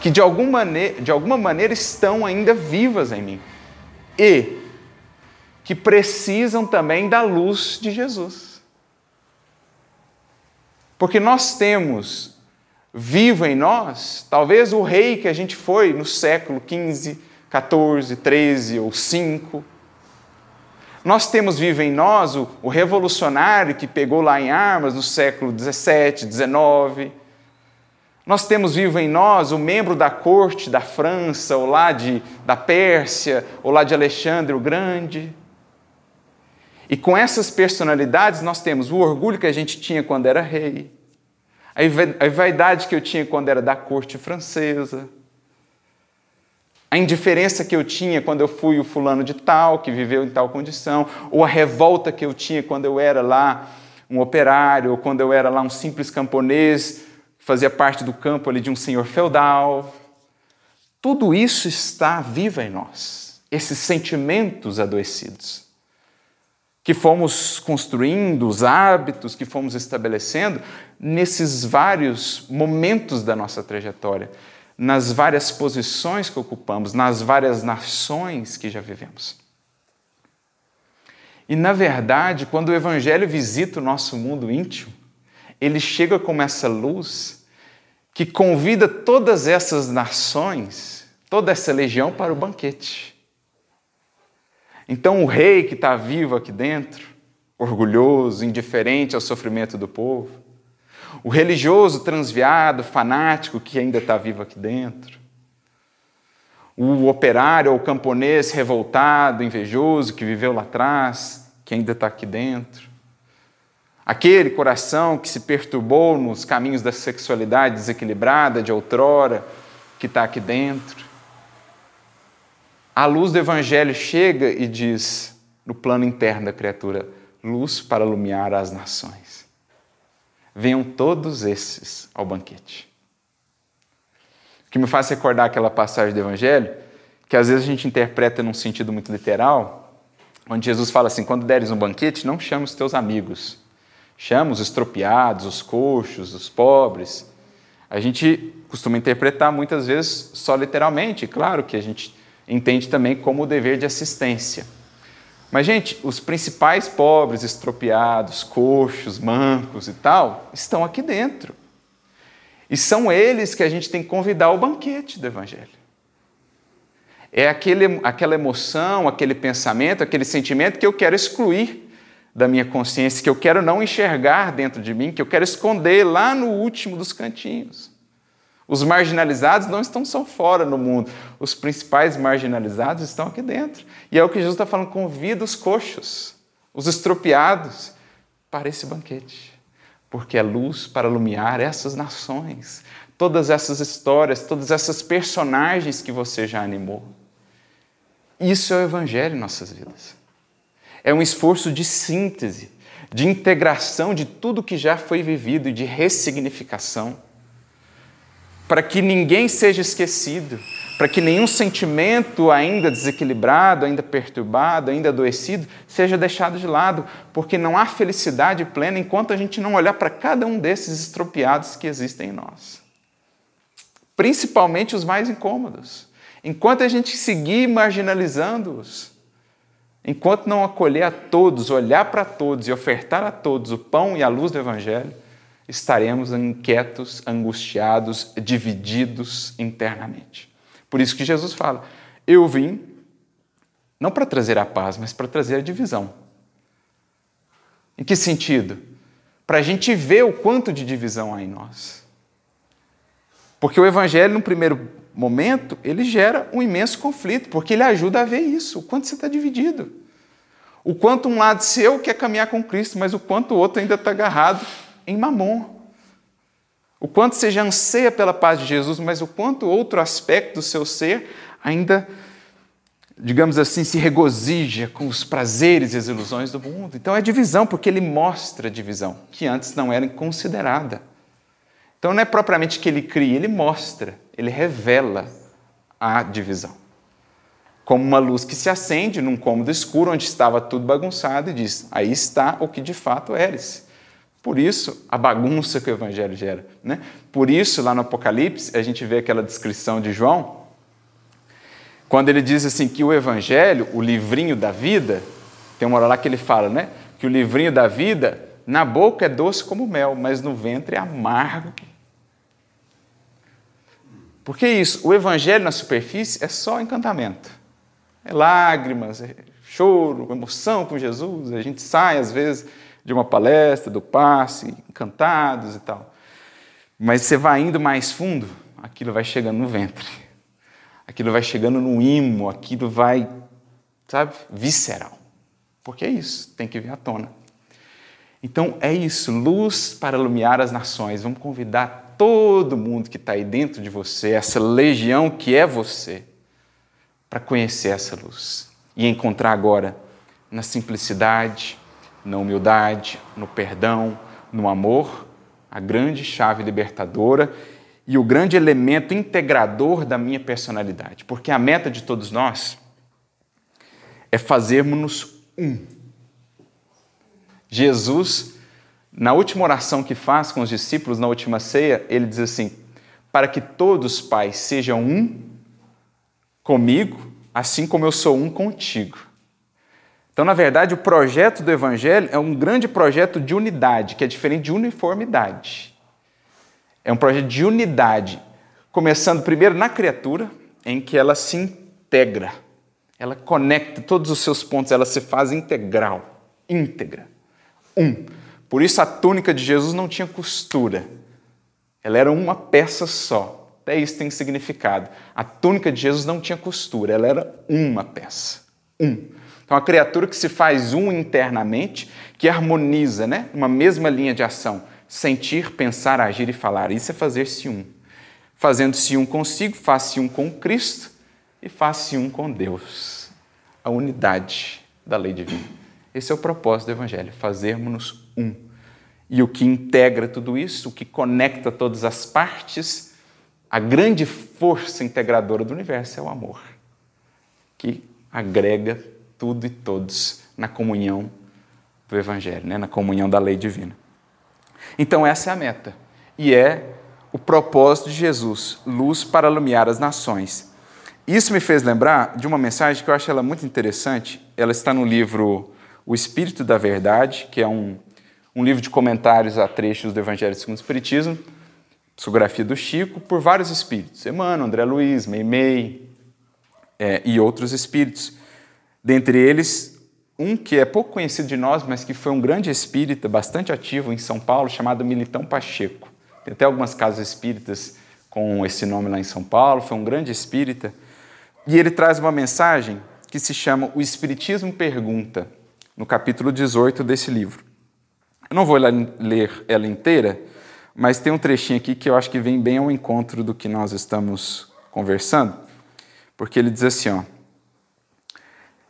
que de alguma, maneira, de alguma maneira estão ainda vivas em mim e que precisam também da luz de Jesus. Porque nós temos vivo em nós, talvez o rei que a gente foi no século XV, 14, 13 ou 5. Nós temos vivo em nós o, o revolucionário que pegou lá em armas no século 17, 19. Nós temos vivo em nós o membro da corte da França, ou lá de, da Pérsia, ou lá de Alexandre o Grande. E com essas personalidades nós temos o orgulho que a gente tinha quando era rei, a vaidade que eu tinha quando era da corte francesa, a indiferença que eu tinha quando eu fui o fulano de tal, que viveu em tal condição, ou a revolta que eu tinha quando eu era lá um operário, ou quando eu era lá um simples camponês, fazia parte do campo ali de um senhor feudal. Tudo isso está vivo em nós, esses sentimentos adoecidos que fomos construindo, os hábitos que fomos estabelecendo nesses vários momentos da nossa trajetória nas várias posições que ocupamos, nas várias nações que já vivemos. E, na verdade, quando o Evangelho visita o nosso mundo íntimo, ele chega com essa luz que convida todas essas nações, toda essa legião para o banquete. Então, o rei que está vivo aqui dentro, orgulhoso, indiferente ao sofrimento do povo, o religioso transviado, fanático que ainda está vivo aqui dentro, o operário ou camponês revoltado, invejoso que viveu lá atrás, que ainda está aqui dentro, aquele coração que se perturbou nos caminhos da sexualidade desequilibrada de outrora, que está aqui dentro. A luz do Evangelho chega e diz, no plano interno da criatura, luz para iluminar as nações. Venham todos esses ao banquete. O que me faz recordar aquela passagem do Evangelho, que às vezes a gente interpreta num sentido muito literal, onde Jesus fala assim: quando deres um banquete, não chame os teus amigos, chama os estropiados, os coxos, os pobres. A gente costuma interpretar muitas vezes só literalmente, claro que a gente entende também como o dever de assistência. Mas, gente, os principais pobres, estropiados, coxos, mancos e tal, estão aqui dentro. E são eles que a gente tem que convidar ao banquete do Evangelho. É aquele, aquela emoção, aquele pensamento, aquele sentimento que eu quero excluir da minha consciência, que eu quero não enxergar dentro de mim, que eu quero esconder lá no último dos cantinhos. Os marginalizados não estão só fora no mundo, os principais marginalizados estão aqui dentro. E é o que Jesus está falando: convida os coxos, os estropiados, para esse banquete, porque é luz para iluminar essas nações, todas essas histórias, todas essas personagens que você já animou. Isso é o Evangelho em nossas vidas. É um esforço de síntese, de integração de tudo que já foi vivido e de ressignificação, para que ninguém seja esquecido, para que nenhum sentimento ainda desequilibrado, ainda perturbado, ainda adoecido, seja deixado de lado, porque não há felicidade plena enquanto a gente não olhar para cada um desses estropiados que existem em nós. Principalmente os mais incômodos. Enquanto a gente seguir marginalizando-os, enquanto não acolher a todos, olhar para todos e ofertar a todos o pão e a luz do Evangelho, estaremos inquietos, angustiados, divididos internamente. Por isso que Jesus fala: Eu vim não para trazer a paz, mas para trazer a divisão. Em que sentido? Para a gente ver o quanto de divisão há em nós. Porque o Evangelho, no primeiro momento, ele gera um imenso conflito, porque ele ajuda a ver isso, o quanto você está dividido. O quanto um lado seu quer caminhar com Cristo, mas o quanto o outro ainda está agarrado em mamon. O quanto você já anseia pela paz de Jesus, mas o quanto outro aspecto do seu ser ainda, digamos assim, se regozija com os prazeres e as ilusões do mundo. Então é divisão, porque ele mostra divisão, que antes não era considerada. Então não é propriamente que ele cria, ele mostra, ele revela a divisão. Como uma luz que se acende num cômodo escuro onde estava tudo bagunçado e diz: Aí está o que de fato eres. Por isso, a bagunça que o Evangelho gera. Né? Por isso, lá no Apocalipse, a gente vê aquela descrição de João, quando ele diz assim que o Evangelho, o livrinho da vida, tem uma hora lá que ele fala, né? Que o livrinho da vida, na boca é doce como mel, mas no ventre é amargo. Por que isso? O Evangelho na superfície é só encantamento. É lágrimas, é choro, emoção com Jesus. A gente sai, às vezes, de uma palestra, do passe, encantados e tal. Mas você vai indo mais fundo, aquilo vai chegando no ventre, aquilo vai chegando no imo, aquilo vai, sabe, visceral. Porque é isso, tem que vir à tona. Então é isso, luz para iluminar as nações. Vamos convidar todo mundo que está aí dentro de você, essa legião que é você, para conhecer essa luz e encontrar agora na simplicidade, na humildade, no perdão, no amor, a grande chave libertadora e o grande elemento integrador da minha personalidade. Porque a meta de todos nós é fazermos um. Jesus, na última oração que faz com os discípulos, na última ceia, ele diz assim: Para que todos, Pai, sejam um comigo, assim como eu sou um contigo. Então, na verdade, o projeto do Evangelho é um grande projeto de unidade, que é diferente de uniformidade. É um projeto de unidade, começando primeiro na criatura, em que ela se integra, ela conecta todos os seus pontos, ela se faz integral, íntegra, um. Por isso a túnica de Jesus não tinha costura, ela era uma peça só. Até isso tem significado. A túnica de Jesus não tinha costura, ela era uma peça, um. Então, a criatura que se faz um internamente, que harmoniza, né? Uma mesma linha de ação. Sentir, pensar, agir e falar. Isso é fazer-se um. Fazendo-se um consigo, faz-se um com Cristo e faz-se um com Deus. A unidade da lei divina. Esse é o propósito do Evangelho, fazermos um. E o que integra tudo isso, o que conecta todas as partes, a grande força integradora do universo é o amor, que agrega tudo e todos na comunhão do Evangelho, né? na comunhão da lei divina. Então, essa é a meta. E é o propósito de Jesus, luz para iluminar as nações. Isso me fez lembrar de uma mensagem que eu acho ela muito interessante. Ela está no livro O Espírito da Verdade, que é um, um livro de comentários a trechos do Evangelho segundo o Espiritismo, psicografia do Chico, por vários espíritos. Emmanuel, André Luiz, Meimei é, e outros espíritos. Dentre eles, um que é pouco conhecido de nós, mas que foi um grande espírita, bastante ativo em São Paulo, chamado Militão Pacheco. Tem até algumas casas espíritas com esse nome lá em São Paulo, foi um grande espírita. E ele traz uma mensagem que se chama O Espiritismo Pergunta, no capítulo 18 desse livro. Eu não vou ler ela inteira, mas tem um trechinho aqui que eu acho que vem bem ao encontro do que nós estamos conversando, porque ele diz assim: ó,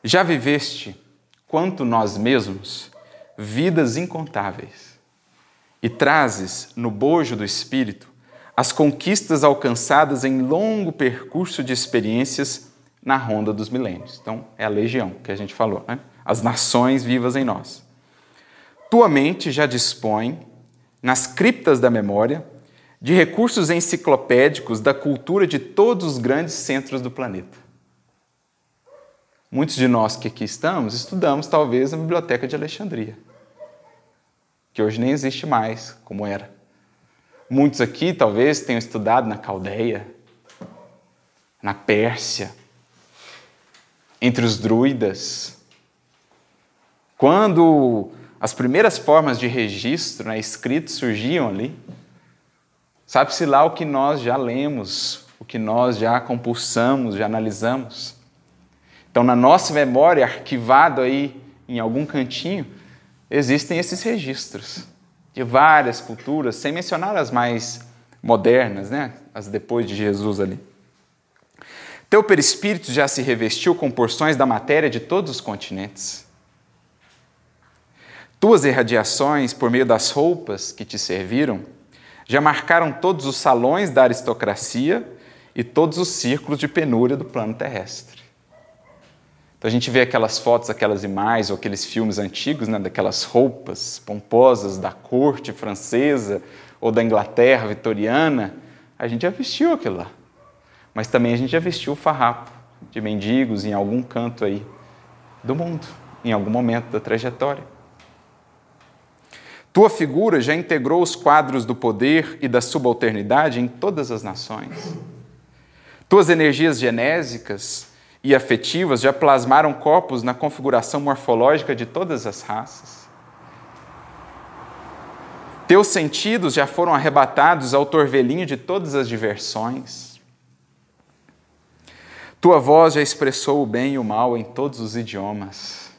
Já viveste, quanto nós mesmos, vidas incontáveis, e trazes no bojo do espírito as conquistas alcançadas em longo percurso de experiências na ronda dos milênios. Então, é a legião que a gente falou, né? as nações vivas em nós. Tua mente já dispõe, nas criptas da memória, de recursos enciclopédicos da cultura de todos os grandes centros do planeta. Muitos de nós que aqui estamos estudamos talvez a Biblioteca de Alexandria, que hoje nem existe mais como era. Muitos aqui talvez tenham estudado na Caldeia, na Pérsia, entre os druidas. Quando as primeiras formas de registro né, escrito surgiam ali. Sabe-se lá o que nós já lemos, o que nós já compulsamos, já analisamos. Então, na nossa memória, arquivado aí em algum cantinho, existem esses registros de várias culturas, sem mencionar as mais modernas, né? as depois de Jesus ali. Teu perispírito já se revestiu com porções da matéria de todos os continentes. Tuas irradiações, por meio das roupas que te serviram, já marcaram todos os salões da aristocracia e todos os círculos de penúria do plano terrestre. Então a gente vê aquelas fotos, aquelas imagens ou aqueles filmes antigos, né, daquelas roupas pomposas da corte francesa ou da Inglaterra vitoriana, a gente já vestiu aquilo lá. Mas também a gente já vestiu o farrapo de mendigos em algum canto aí do mundo, em algum momento da trajetória. Tua figura já integrou os quadros do poder e da subalternidade em todas as nações. Tuas energias genésicas e afetivas já plasmaram corpos na configuração morfológica de todas as raças. Teus sentidos já foram arrebatados ao torvelinho de todas as diversões. Tua voz já expressou o bem e o mal em todos os idiomas.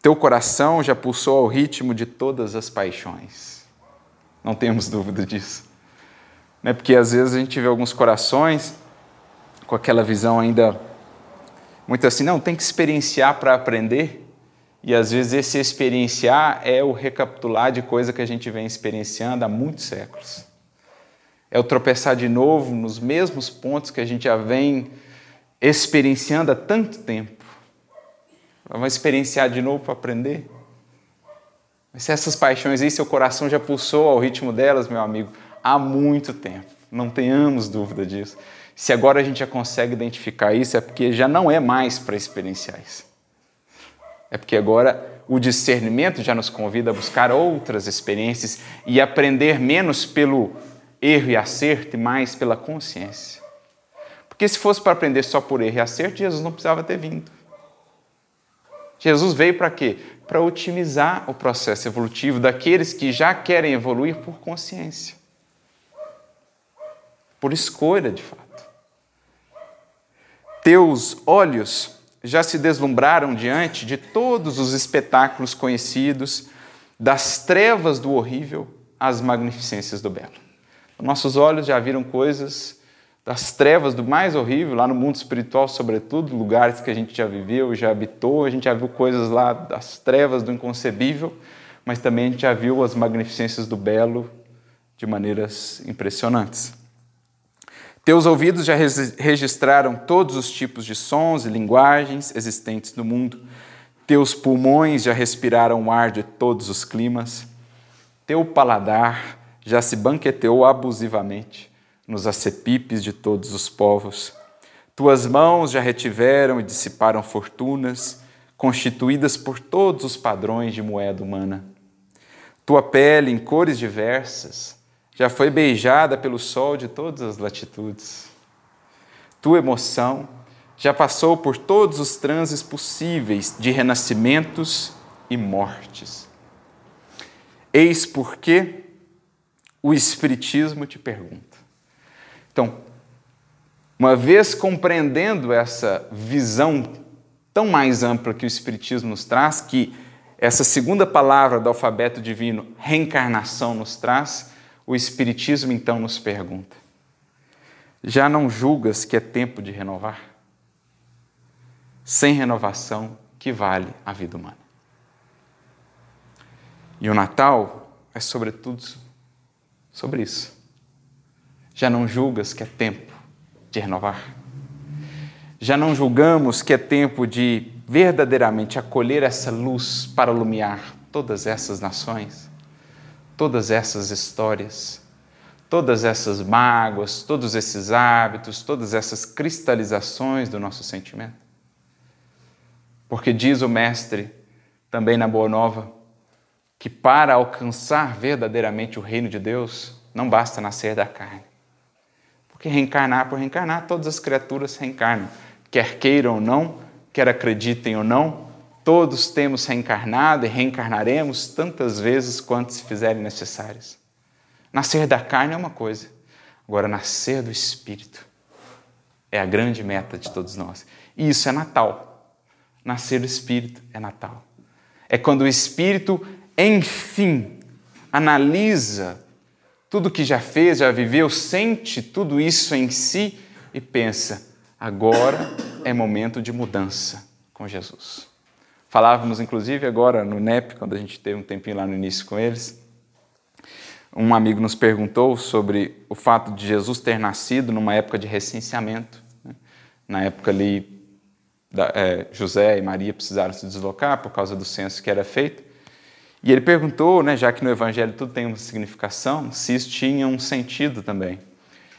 Teu coração já pulsou ao ritmo de todas as paixões. Não temos dúvida disso. Né? Porque às vezes a gente vê alguns corações com aquela visão ainda muito assim, não, tem que experienciar para aprender. E às vezes esse experienciar é o recapitular de coisa que a gente vem experienciando há muitos séculos. É o tropeçar de novo nos mesmos pontos que a gente já vem experienciando há tanto tempo. Vamos experienciar de novo para aprender? Mas se essas paixões aí, seu coração já pulsou ao ritmo delas, meu amigo, há muito tempo. Não tenhamos dúvida disso. Se agora a gente já consegue identificar isso, é porque já não é mais para experienciar isso. É porque agora o discernimento já nos convida a buscar outras experiências e aprender menos pelo erro e acerto e mais pela consciência. Porque se fosse para aprender só por erro e acerto, Jesus não precisava ter vindo. Jesus veio para quê? Para otimizar o processo evolutivo daqueles que já querem evoluir por consciência, por escolha de fato. Teus olhos já se deslumbraram diante de todos os espetáculos conhecidos, das trevas do horrível às magnificências do belo. Nossos olhos já viram coisas das trevas do mais horrível, lá no mundo espiritual, sobretudo, lugares que a gente já viveu, já habitou, a gente já viu coisas lá das trevas do inconcebível, mas também a gente já viu as magnificências do belo de maneiras impressionantes. Teus ouvidos já registraram todos os tipos de sons e linguagens existentes no mundo. Teus pulmões já respiraram o ar de todos os climas. Teu paladar já se banqueteou abusivamente nos acepipes de todos os povos. Tuas mãos já retiveram e dissiparam fortunas, constituídas por todos os padrões de moeda humana. Tua pele, em cores diversas, já foi beijada pelo sol de todas as latitudes. Tua emoção já passou por todos os transes possíveis de renascimentos e mortes. Eis porque o Espiritismo te pergunta: então, uma vez compreendendo essa visão tão mais ampla que o Espiritismo nos traz, que essa segunda palavra do alfabeto divino, reencarnação, nos traz, o Espiritismo então nos pergunta: já não julgas que é tempo de renovar? Sem renovação, que vale a vida humana? E o Natal é, sobretudo, sobre isso. Já não julgas que é tempo de renovar? Já não julgamos que é tempo de verdadeiramente acolher essa luz para iluminar todas essas nações, todas essas histórias, todas essas mágoas, todos esses hábitos, todas essas cristalizações do nosso sentimento? Porque diz o Mestre, também na Boa Nova, que para alcançar verdadeiramente o reino de Deus, não basta nascer da carne. Porque reencarnar por reencarnar, todas as criaturas reencarnam, quer queiram ou não, quer acreditem ou não, todos temos reencarnado e reencarnaremos tantas vezes quanto se fizerem necessárias. Nascer da carne é uma coisa, agora nascer do Espírito é a grande meta de todos nós. E isso é Natal. Nascer do Espírito é Natal. É quando o Espírito, enfim, analisa tudo que já fez, já viveu, sente tudo isso em si e pensa: agora é momento de mudança com Jesus. Falávamos, inclusive, agora no NEP, quando a gente teve um tempinho lá no início com eles. Um amigo nos perguntou sobre o fato de Jesus ter nascido numa época de recenseamento. Né? Na época ali, da, é, José e Maria precisaram se deslocar por causa do censo que era feito. E ele perguntou, né, já que no Evangelho tudo tem uma significação, se isso tinha um sentido também.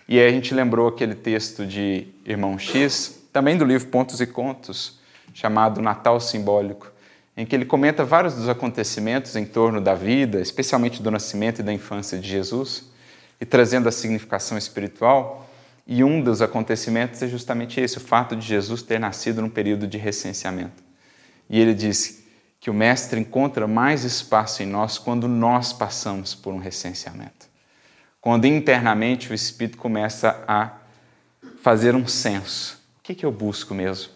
E aí a gente lembrou aquele texto de Irmão X, também do livro Pontos e Contos, chamado Natal Simbólico, em que ele comenta vários dos acontecimentos em torno da vida, especialmente do nascimento e da infância de Jesus, e trazendo a significação espiritual. E um dos acontecimentos é justamente esse, o fato de Jesus ter nascido num período de recenseamento. E ele diz que o Mestre encontra mais espaço em nós quando nós passamos por um recenseamento. Quando internamente o Espírito começa a fazer um censo que, que eu busco mesmo?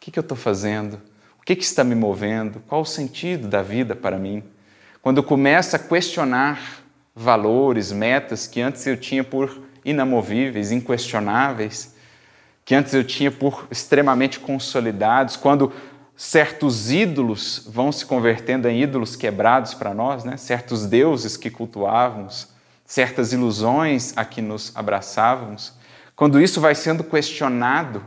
O que, que eu estou fazendo? O que, que está me movendo? Qual o sentido da vida para mim? Quando eu começo a questionar valores, metas que antes eu tinha por inamovíveis, inquestionáveis, que antes eu tinha por extremamente consolidados, quando certos ídolos vão se convertendo em ídolos quebrados para nós, né? certos deuses que cultuávamos, certas ilusões a que nos abraçávamos, quando isso vai sendo questionado,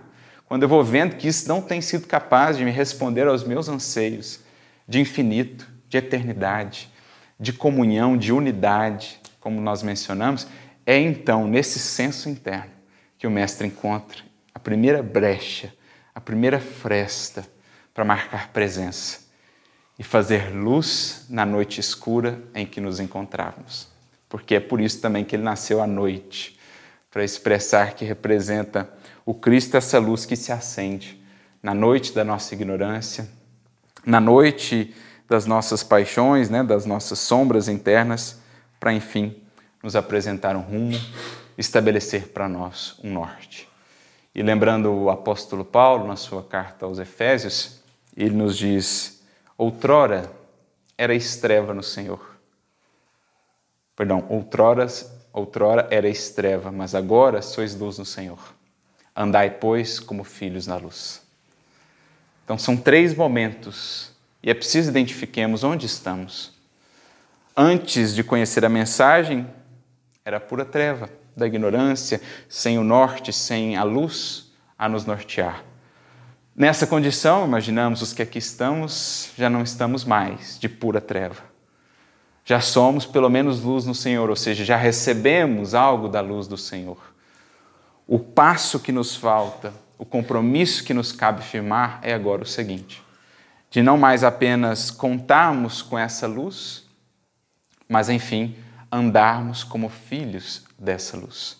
quando eu vou vendo que isso não tem sido capaz de me responder aos meus anseios de infinito, de eternidade, de comunhão, de unidade, como nós mencionamos, é então nesse senso interno que o Mestre encontra a primeira brecha, a primeira fresta para marcar presença e fazer luz na noite escura em que nos encontrávamos. Porque é por isso também que ele nasceu à noite para expressar que representa o Cristo, essa luz que se acende na noite da nossa ignorância, na noite das nossas paixões, né, das nossas sombras internas, para enfim nos apresentar um rumo, estabelecer para nós um norte. E lembrando o apóstolo Paulo, na sua carta aos Efésios, ele nos diz: outrora era estreva no Senhor. Perdão, outrora Outrora erais treva, mas agora sois luz no Senhor. Andai, pois, como filhos na luz. Então, são três momentos e é preciso identifiquemos onde estamos. Antes de conhecer a mensagem, era pura treva da ignorância, sem o norte, sem a luz a nos nortear. Nessa condição, imaginamos os que aqui estamos, já não estamos mais de pura treva já somos pelo menos luz no Senhor, ou seja, já recebemos algo da luz do Senhor. O passo que nos falta, o compromisso que nos cabe firmar é agora o seguinte: de não mais apenas contarmos com essa luz, mas enfim, andarmos como filhos dessa luz,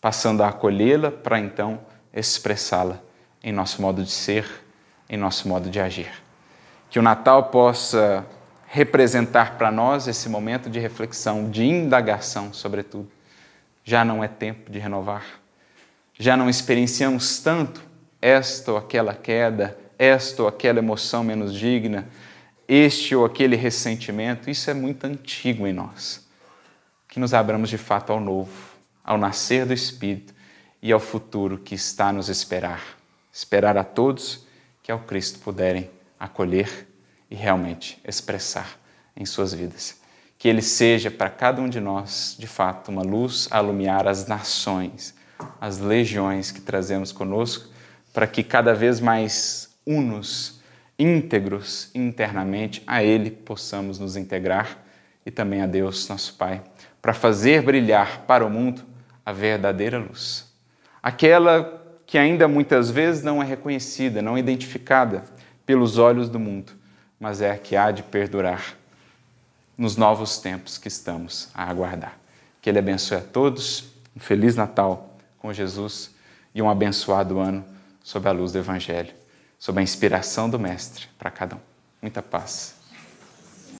passando a acolhê-la para então expressá-la em nosso modo de ser, em nosso modo de agir. Que o Natal possa representar para nós esse momento de reflexão, de indagação, sobretudo. Já não é tempo de renovar. Já não experienciamos tanto esta ou aquela queda, esta ou aquela emoção menos digna, este ou aquele ressentimento, isso é muito antigo em nós. Que nos abramos de fato ao novo, ao nascer do Espírito e ao futuro que está a nos esperar. Esperar a todos que ao Cristo puderem acolher e realmente expressar em suas vidas. Que Ele seja para cada um de nós, de fato, uma luz a iluminar as nações, as legiões que trazemos conosco, para que cada vez mais unos, íntegros internamente, a Ele possamos nos integrar e também a Deus, nosso Pai, para fazer brilhar para o mundo a verdadeira luz. Aquela que ainda muitas vezes não é reconhecida, não é identificada pelos olhos do mundo, mas é a que há de perdurar nos novos tempos que estamos a aguardar. Que Ele abençoe a todos, um Feliz Natal com Jesus e um abençoado ano sob a luz do Evangelho, sob a inspiração do Mestre para cada um. Muita paz.